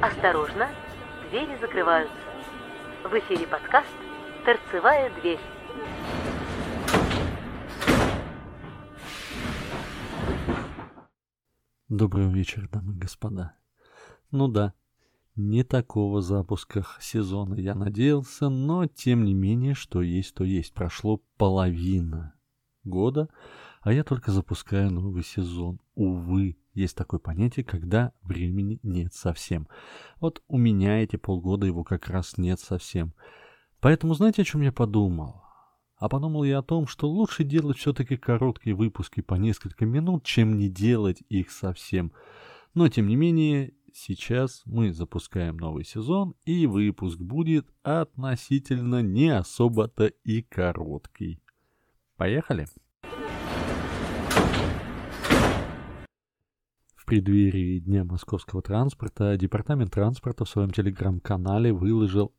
Осторожно, двери закрываются. В эфире подкаст «Торцевая дверь». Добрый вечер, дамы и господа. Ну да, не такого запуска сезона я надеялся, но тем не менее, что есть, то есть. Прошло половина года, а я только запускаю новый сезон. Увы, есть такое понятие, когда времени нет совсем. Вот у меня эти полгода его как раз нет совсем. Поэтому знаете, о чем я подумал? А подумал я о том, что лучше делать все-таки короткие выпуски по несколько минут, чем не делать их совсем. Но тем не менее, сейчас мы запускаем новый сезон, и выпуск будет относительно не особо-то и короткий. Поехали! Преддверии Дня московского транспорта Департамент транспорта в своем телеграм-канале выложил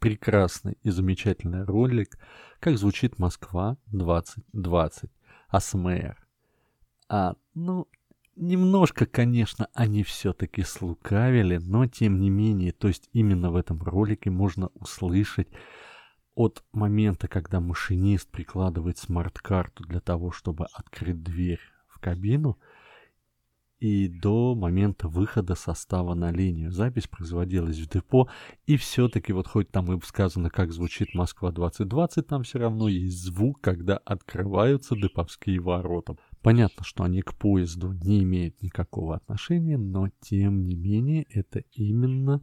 прекрасный и замечательный ролик, как звучит Москва 2020, АСМР. А, ну, немножко, конечно, они все-таки слукавили, но тем не менее, то есть именно в этом ролике можно услышать от момента, когда машинист прикладывает смарт-карту для того, чтобы открыть дверь в кабину – и до момента выхода состава на линию. Запись производилась в депо, и все-таки вот хоть там и сказано, как звучит Москва 2020, там все равно есть звук, когда открываются деповские ворота. Понятно, что они к поезду не имеют никакого отношения, но тем не менее это именно...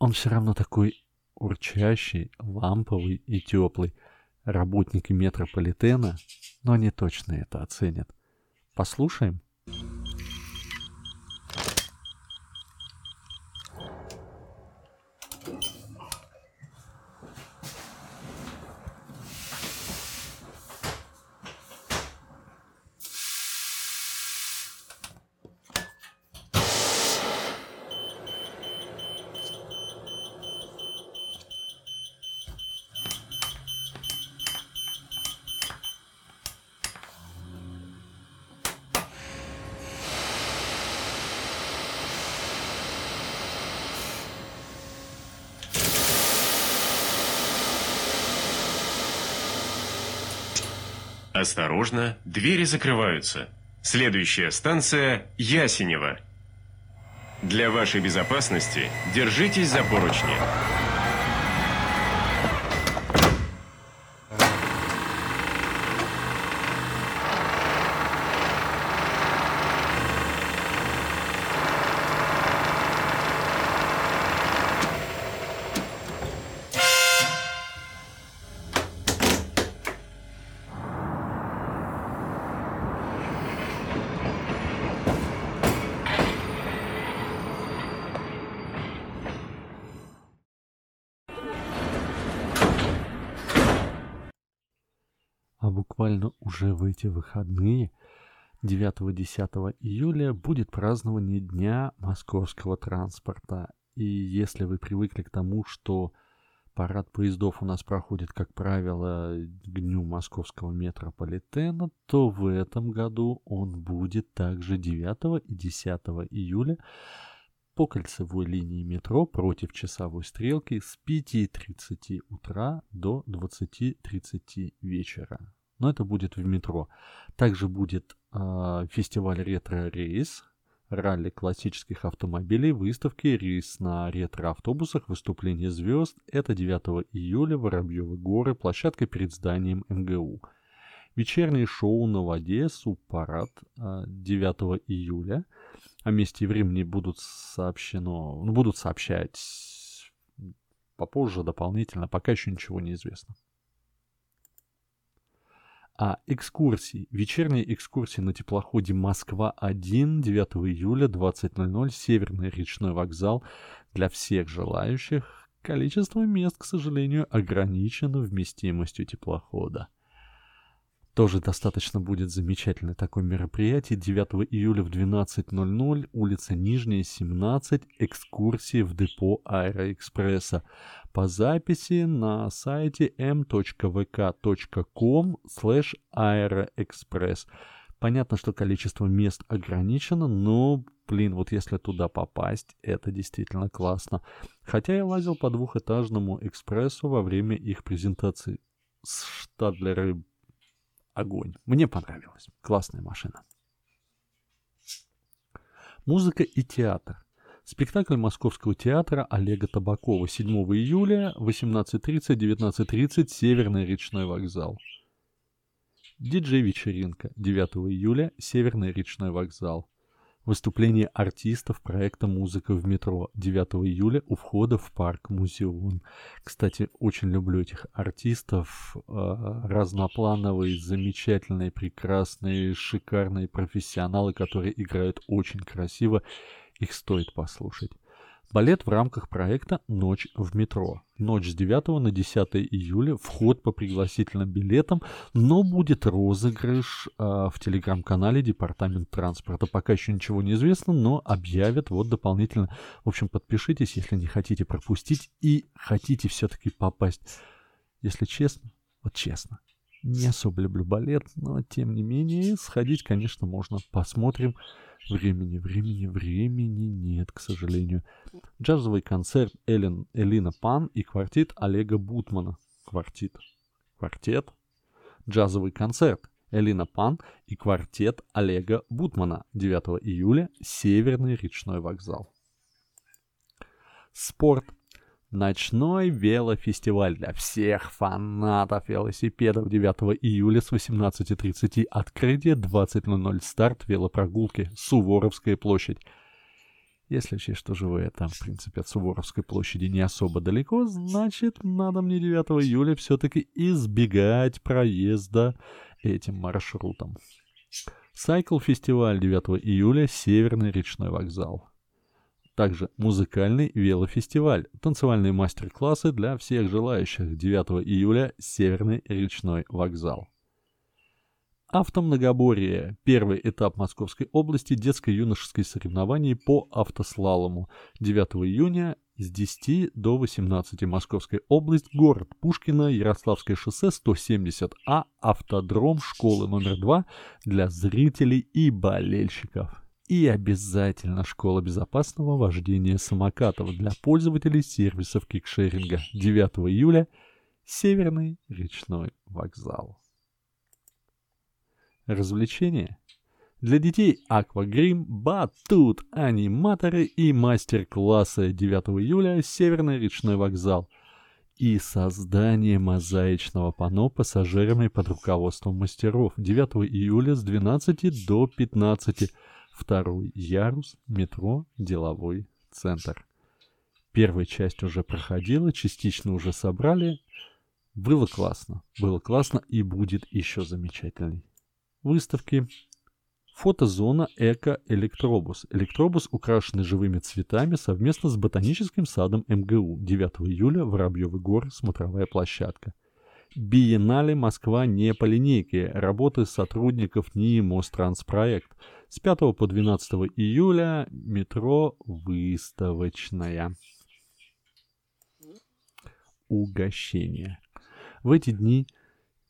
Он все равно такой урчащий, ламповый и теплый. Работники метрополитена, но они точно это оценят. Послушаем? Осторожно, двери закрываются. Следующая станция Ясенева. Для вашей безопасности держитесь за поручни. а буквально уже в эти выходные 9-10 июля будет празднование Дня московского транспорта. И если вы привыкли к тому, что парад поездов у нас проходит, как правило, к Дню московского метрополитена, то в этом году он будет также 9 и 10 июля по кольцевой линии метро против часовой стрелки с 5.30 утра до 20.30 вечера но это будет в метро. Также будет э, фестиваль ретро-рейс, ралли классических автомобилей, выставки, рейс на ретро-автобусах, выступление звезд. Это 9 июля, Воробьевы горы, площадка перед зданием МГУ. Вечернее шоу на воде, субпарад 9 июля. О месте и времени будут сообщено, ну, будут сообщать попозже дополнительно, пока еще ничего не известно. А экскурсии. Вечерние экскурсии на теплоходе Москва-1 9 июля 20.00 Северный речной вокзал для всех желающих. Количество мест, к сожалению, ограничено вместимостью теплохода тоже достаточно будет замечательное такое мероприятие. 9 июля в 12.00, улица Нижняя, 17, экскурсии в депо Аэроэкспресса. По записи на сайте m.vk.com slash aeroexpress. Понятно, что количество мест ограничено, но, блин, вот если туда попасть, это действительно классно. Хотя я лазил по двухэтажному экспрессу во время их презентации. Штадлеры огонь. Мне понравилось. Классная машина. Музыка и театр. Спектакль Московского театра Олега Табакова 7 июля 18.30-19.30 Северный речной вокзал. Диджей-вечеринка 9 июля Северный речной вокзал. Выступление артистов проекта «Музыка в метро» 9 июля у входа в парк Музеон. Кстати, очень люблю этих артистов. Э, разноплановые, замечательные, прекрасные, шикарные профессионалы, которые играют очень красиво их стоит послушать. Балет в рамках проекта «Ночь в метро». Ночь с 9 на 10 июля, вход по пригласительным билетам, но будет розыгрыш э, в телеграм-канале Департамент транспорта. Пока еще ничего не известно, но объявят вот дополнительно. В общем, подпишитесь, если не хотите пропустить и хотите все-таки попасть. Если честно, вот честно, не особо люблю балет, но тем не менее сходить, конечно, можно. Посмотрим. Времени, времени, времени нет, к сожалению. Джазовый концерт Эллен, Элина Пан и квартет Олега Бутмана. Квартет. Квартет. Джазовый концерт Элина Пан и квартет Олега Бутмана 9 июля Северный речной вокзал. Спорт. Ночной велофестиваль для всех фанатов велосипедов 9 июля с 18.30 открытие, 20.00 старт велопрогулки, Суворовская площадь. Если учесть, что живу я там, в принципе, от Суворовской площади не особо далеко, значит, надо мне 9 июля все-таки избегать проезда этим маршрутом. Сайкл-фестиваль 9 июля, Северный речной вокзал. Также музыкальный велофестиваль, танцевальные мастер-классы для всех желающих 9 июля Северный речной вокзал. Автомногоборье. Первый этап Московской области детско-юношеские соревнований по автослалому. 9 июня с 10 до 18 Московская область, город Пушкино, Ярославское шоссе 170А, автодром школы номер 2 для зрителей и болельщиков. И обязательно школа безопасного вождения самокатов для пользователей сервисов кикшеринга. 9 июля. Северный речной вокзал. Развлечения. Для детей аквагрим, батут, аниматоры и мастер-классы. 9 июля. Северный речной вокзал. И создание мозаичного панно пассажирами под руководством мастеров. 9 июля с 12 до 15 Второй ярус, метро, деловой центр. Первая часть уже проходила, частично уже собрали. Было классно, было классно и будет еще замечательней. Выставки. Фотозона Эко-Электробус. Электробус, украшенный живыми цветами, совместно с ботаническим садом МГУ. 9 июля, Воробьевы горы, смотровая площадка. Биеннале Москва не по линейке. Работы сотрудников НИИ Мостранспроект. С 5 по 12 июля метро выставочная. Угощение. В эти дни,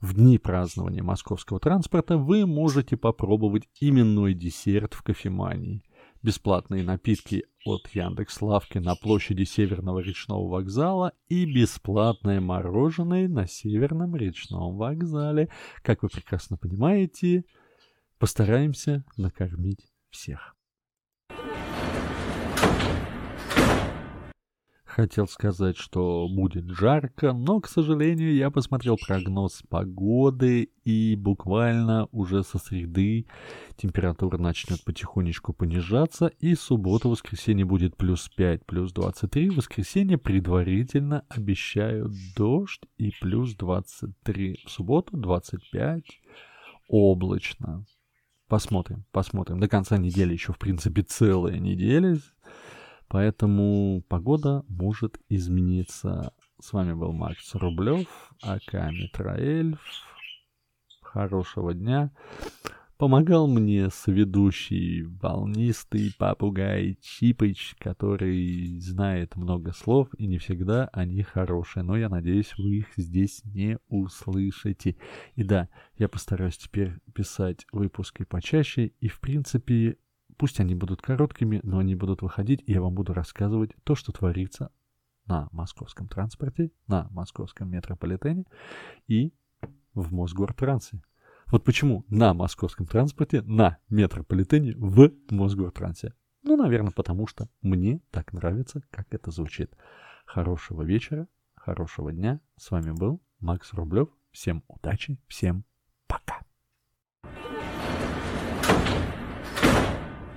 в дни празднования московского транспорта, вы можете попробовать именной десерт в кофемании. Бесплатные напитки от Яндекс Лавки на площади Северного речного вокзала и бесплатное мороженое на Северном речном вокзале. Как вы прекрасно понимаете, Постараемся накормить всех. Хотел сказать, что будет жарко, но, к сожалению, я посмотрел прогноз погоды, и буквально уже со среды температура начнет потихонечку понижаться, и суббота-воскресенье будет плюс 5, плюс 23. В воскресенье предварительно обещают дождь и плюс 23. В субботу 25 облачно. Посмотрим, посмотрим. До конца недели еще, в принципе, целая неделя. Поэтому погода может измениться. С вами был Макс Рублев, АК Митроэльф. Хорошего дня. Помогал мне соведущий волнистый попугай Чипыч, который знает много слов, и не всегда они хорошие, но я надеюсь, вы их здесь не услышите. И да, я постараюсь теперь писать выпуски почаще, и в принципе, пусть они будут короткими, но они будут выходить, и я вам буду рассказывать то, что творится на московском транспорте, на московском метрополитене и в Мосгортрансе. Вот почему на московском транспорте, на метрополитене, в Мосгортрансе. Ну, наверное, потому что мне так нравится, как это звучит. Хорошего вечера, хорошего дня. С вами был Макс Рублев. Всем удачи, всем